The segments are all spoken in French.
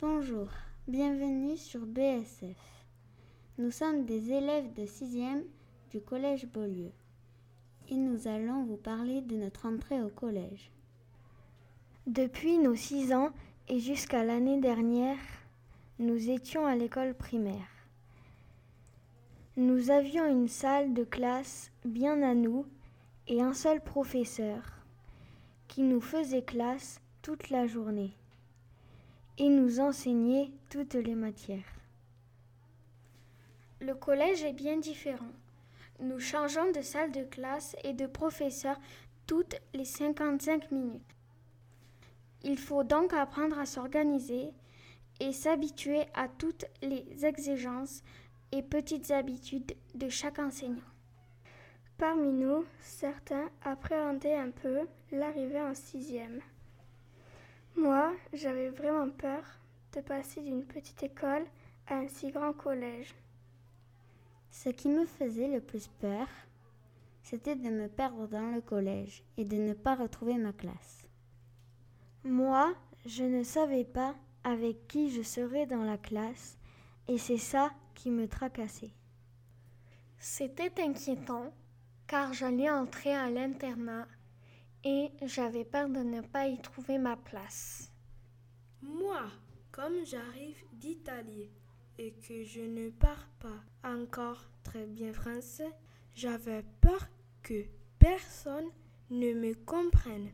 Bonjour, bienvenue sur BSF. Nous sommes des élèves de 6e du collège Beaulieu et nous allons vous parler de notre entrée au collège. Depuis nos 6 ans et jusqu'à l'année dernière, nous étions à l'école primaire. Nous avions une salle de classe bien à nous et un seul professeur qui nous faisait classe toute la journée et nous enseignait toutes les matières. Le collège est bien différent. Nous changeons de salle de classe et de professeur toutes les 55 minutes. Il faut donc apprendre à s'organiser et s'habituer à toutes les exigences et petites habitudes de chaque enseignant. Parmi nous, certains appréhendaient un peu l'arrivée en sixième. Moi, j'avais vraiment peur de passer d'une petite école à un si grand collège. Ce qui me faisait le plus peur, c'était de me perdre dans le collège et de ne pas retrouver ma classe. Moi, je ne savais pas avec qui je serais dans la classe et c'est ça qui me tracassait. C'était inquiétant car j'allais entrer à l'internat et j'avais peur de ne pas y trouver ma place. Moi, comme j'arrive d'Italie et que je ne parle pas encore très bien français, j'avais peur que personne ne me comprenne.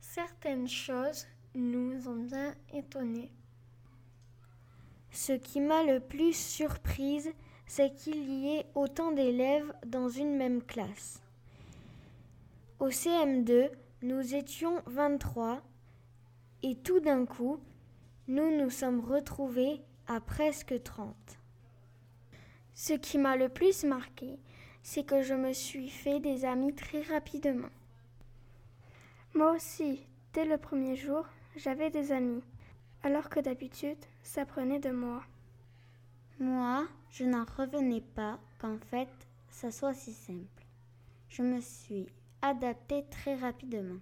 Certaines choses nous ont bien étonnés. Ce qui m'a le plus surprise, c'est qu'il y ait autant d'élèves dans une même classe. Au CM2, nous étions 23 et tout d'un coup, nous nous sommes retrouvés à presque 30. Ce qui m'a le plus marqué, c'est que je me suis fait des amis très rapidement. Moi aussi, dès le premier jour, j'avais des amis, alors que d'habitude, ça prenait de moi. Moi, je n'en revenais pas qu'en fait, ça soit si simple. Je me suis adaptée très rapidement.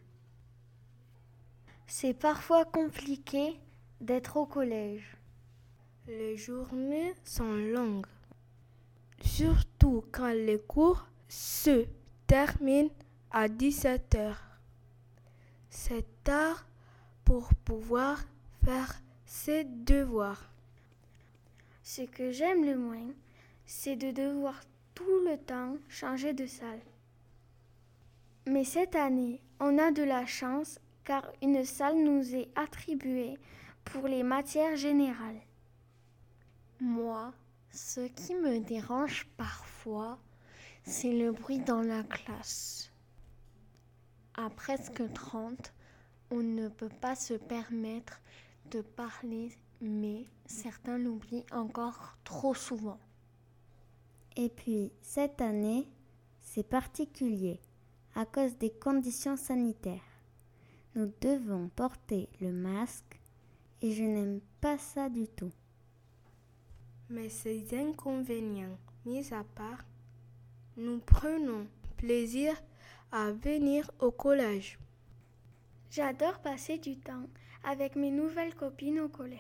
C'est parfois compliqué d'être au collège. Les journées sont longues, surtout quand les cours se terminent à 17 heures. C'est tard pour pouvoir faire ses devoirs. Ce que j'aime le moins, c'est de devoir tout le temps changer de salle. Mais cette année, on a de la chance car une salle nous est attribuée pour les matières générales. Moi, ce qui me dérange parfois, c'est le bruit dans la classe. À presque 30, on ne peut pas se permettre de parler, mais certains l'oublient encore trop souvent. Et puis, cette année, c'est particulier à cause des conditions sanitaires. Nous devons porter le masque et je n'aime pas ça du tout. Mais ces inconvénients mis à part, nous prenons plaisir à venir au collège. J'adore passer du temps avec mes nouvelles copines au collège.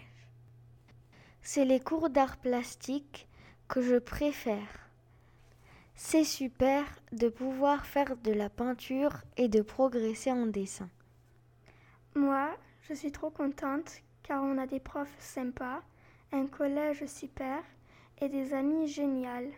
C'est les cours d'art plastique que je préfère. C'est super de pouvoir faire de la peinture et de progresser en dessin. Moi, je suis trop contente car on a des profs sympas, un collège super et des amis géniaux.